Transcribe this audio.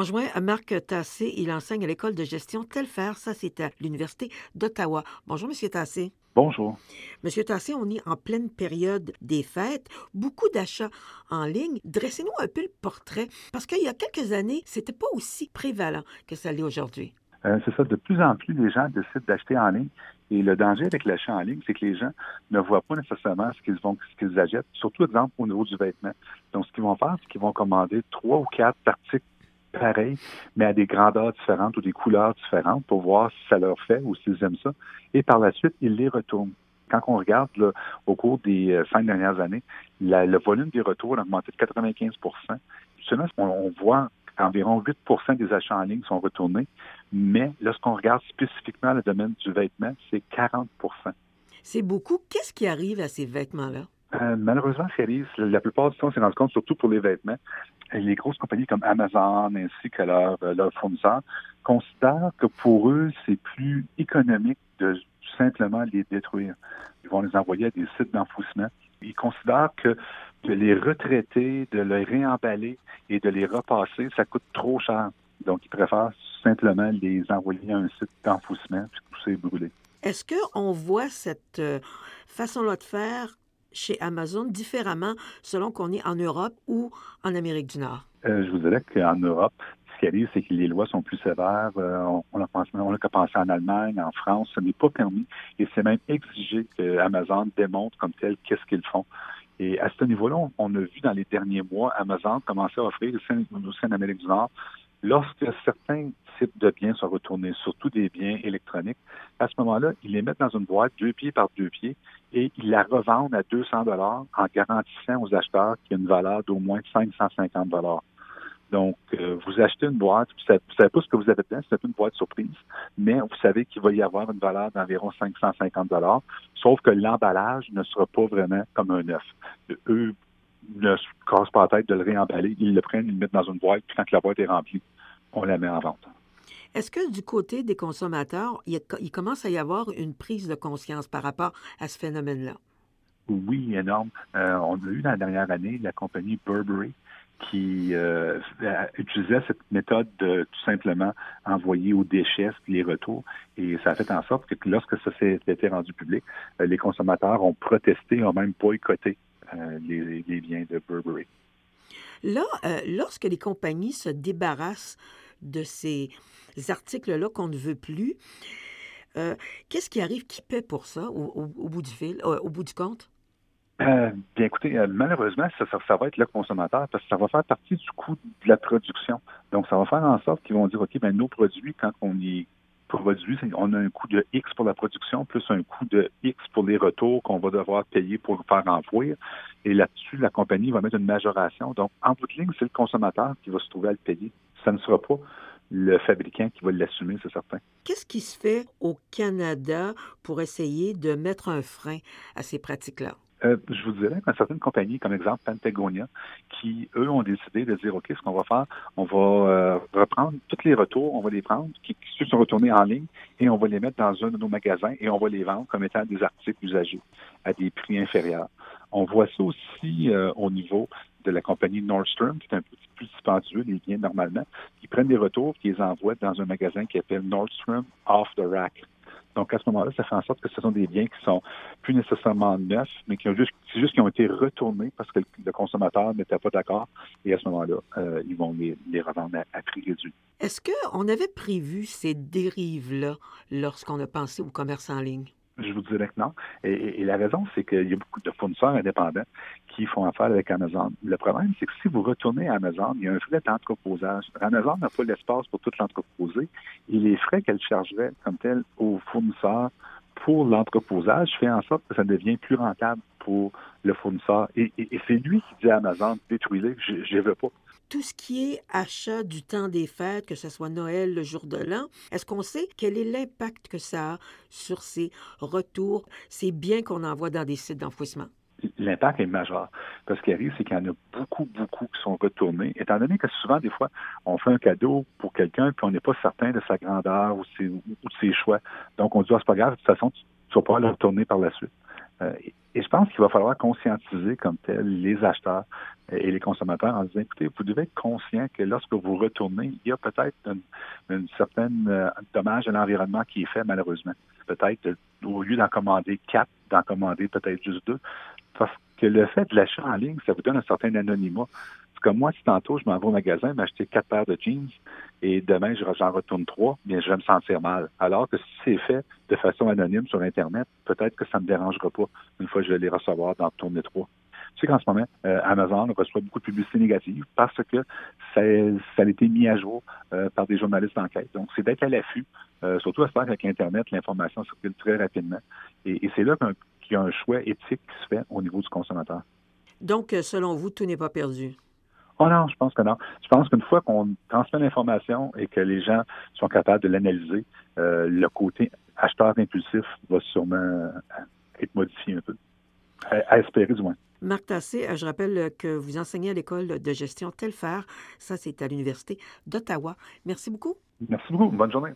On joint à Marc Tassé. Il enseigne à l'école de gestion Telfer. Ça, c'est à l'Université d'Ottawa. Bonjour, Monsieur Tassé. Bonjour. Monsieur Tassé, on est en pleine période des fêtes, beaucoup d'achats en ligne. Dressez-nous un peu le portrait, parce qu'il y a quelques années, c'était pas aussi prévalent que ça l'est aujourd'hui. Euh, c'est ça, de plus en plus, les gens décident d'acheter en ligne. Et le danger avec l'achat en ligne, c'est que les gens ne voient pas nécessairement ce qu'ils vont, ce qu'ils achètent, surtout, exemple, au niveau du vêtement. Donc, ce qu'ils vont faire, c'est qu'ils vont commander trois ou quatre articles pareils, mais à des grandeurs différentes ou des couleurs différentes pour voir si ça leur fait ou s'ils aiment ça. Et par la suite, ils les retournent. Quand on regarde au cours des euh, cinq dernières années, le volume des retours a augmenté de 95 Seulement, on voit environ 8 des achats en ligne sont retournés, mais lorsqu'on regarde spécifiquement le domaine du vêtement, c'est 40% C'est beaucoup. Qu'est-ce qui arrive à ces vêtements-là? Euh, malheureusement, arrive, la plupart du temps, on s'est rendu compte, surtout pour les vêtements, les grosses compagnies comme Amazon ainsi que leurs leur fournisseurs considèrent que pour eux, c'est plus économique de simplement les détruire. Ils vont les envoyer à des sites d'enfouissement. Ils considèrent que de les retraiter, de les réemballer et de les repasser, ça coûte trop cher. Donc, ils préfèrent simplement les envoyer à un site d'enfouissement puis tout ça brûlé. Est-ce qu'on voit cette euh, façon-là de faire chez Amazon différemment selon qu'on est en Europe ou en Amérique du Nord? Euh, je vous dirais qu'en Europe, ce qui arrive, c'est que les lois sont plus sévères. Euh, on, on a pensé en Allemagne, en France, ce n'est pas permis et c'est même exigé que Amazon démontre comme tel qu'est-ce qu'ils font. Et à ce niveau-là, on, a vu dans les derniers mois Amazon commencer à offrir aussi en Amérique du Nord lorsque certains types de biens sont retournés, surtout des biens électroniques, à ce moment-là, ils les mettent dans une boîte deux pieds par deux pieds et ils la revendent à 200 dollars en garantissant aux acheteurs qu'il y a une valeur d'au moins 550 dollars. Donc, euh, vous achetez une boîte, vous ne savez, pas ce que vous avez dedans, c'est une boîte surprise, mais vous savez qu'il va y avoir une valeur d'environ 550 dollars, sauf que l'emballage ne sera pas vraiment comme un œuf. Ne se pas la tête de le réemballer, ils le prennent, ils le mettent dans une boîte, puis quand la boîte est remplie, on la met en vente. Est-ce que du côté des consommateurs, il, il commence à y avoir une prise de conscience par rapport à ce phénomène-là? Oui, énorme. Euh, on a eu dans la dernière année la compagnie Burberry qui euh, utilisait cette méthode de tout simplement envoyer aux déchets les retours. Et ça a fait en sorte que lorsque ça s'est été rendu public, euh, les consommateurs ont protesté, ont même boycotté les, les, biens de Burberry. Là, lorsque les compagnies se débarrassent de ces articles-là qu'on ne veut plus, qu'est-ce qui arrive? Qui paie pour ça au, bout du fil, au bout du compte? Euh, bien écoutez, euh, malheureusement, ça, ça, va être le consommateur parce que ça va faire partie du coût de la production. Donc, ça va faire en sorte qu'ils vont dire, OK, ben nos produits, quand on y produit, on a un coût de X pour la production, plus un coût de X pour les retours qu'on va devoir payer pour faire enfouir. Et là-dessus, la compagnie va mettre une majoration. Donc, en bout de ligne, c'est le consommateur qui va se trouver à le payer. Ça ne sera pas le fabricant qui va l'assumer, c'est certain. Qu'est-ce qui se fait au Canada pour essayer de mettre un frein à ces pratiques-là? Euh, je vous dirais qu'une certaine compagnie, comme exemple Pentagonia, qui, eux, ont décidé de dire, OK, ce qu'on va faire, on va euh, reprendre tous les retours, on va les prendre, qui, qui sont retournés en ligne, et on va les mettre dans un de nos magasins et on va les vendre comme étant des articles usagés à des prix inférieurs. On voit ça aussi euh, au niveau de la compagnie Nordstrom, qui est un petit plus dispendieux, les biens normalement. Ils prennent des retours et ils les envoient dans un magasin qui s'appelle Nordstrom Off the Rack. Donc, à ce moment-là, ça fait en sorte que ce sont des biens qui sont plus nécessairement neufs, mais qui ont juste, juste qui ont été retournés parce que le consommateur n'était pas d'accord. Et à ce moment-là, euh, ils vont les, revendre à, prix réduit. Est-ce qu'on avait prévu ces dérives-là lorsqu'on a pensé au commerce en ligne? Je vous dirais que non. Et, la raison, c'est qu'il y a beaucoup de fournisseurs indépendants qui font affaire avec Amazon. Le problème, c'est que si vous retournez à Amazon, il y a un frais d'entreposage. Amazon n'a pas l'espace pour tout l'entreposer et les frais qu'elle chargerait comme tel aux fournisseurs pour l'entreposage fait en sorte que ça devient plus rentable pour le fournisseur. Et, c'est lui qui dit à Amazon, détruisez, je ne veux pas tout ce qui est achat du temps des fêtes, que ce soit Noël, le jour de l'an, est-ce qu'on sait quel est l'impact que ça a sur ces retours, ces biens qu'on envoie dans des sites d'enfouissement? L'impact est majeur. Parce ce qui arrive, c'est qu'il y en a beaucoup, beaucoup qui sont retournés. Étant donné que souvent, des fois, on fait un cadeau pour quelqu'un, puis on n'est pas certain de sa grandeur ou, de ses choix. Donc, on dit, ah, c'est pas grave, de toute façon, tu ne vas pas le retourner par la suite. Euh, Et je pense qu'il va falloir conscientiser comme tel les acheteurs et les consommateurs en disant, écoutez, vous devez être conscient que lorsque vous retournez, il y a peut-être une, une, certaine euh, dommage à l'environnement qui est fait malheureusement. Peut-être au lieu d'en commander quatre, d'en commander peut-être juste deux. Parce que le fait de l'achat en ligne, ça vous donne un certain anonymat. Comme moi, si tantôt je m'en vais au magasin m'acheter quatre paires de jeans et demain j'en retourne trois, bien je vais me sentir mal. Alors que si c'est fait de façon anonyme sur Internet, peut-être que ça ne me dérangera pas une fois que je vais les recevoir d'en retourner trois. Tu sais qu'en ce moment, euh, Amazon reçoit beaucoup de publicité négative parce que ça, a été mis à jour euh, par des journalistes d'enquête. Donc, c'est d'être à l'affût, euh, surtout à ce avec Internet, l'information circule très rapidement. Et, c'est là qu'il y a un choix éthique qui se fait au niveau du consommateur. Donc, selon vous, tout n'est pas perdu? Oh non, je pense que non. Je pense qu'une fois qu'on transmet l'information et que les gens sont capables de l'analyser, euh, le côté acheteur impulsif va sûrement être modifié un peu. À, espérer du moins. Marc Tassé, je rappelle que vous enseignez à l'école de gestion Telfer. Ça, c'est à l'Université d'Ottawa. Merci beaucoup. Merci beaucoup. Bonne journée.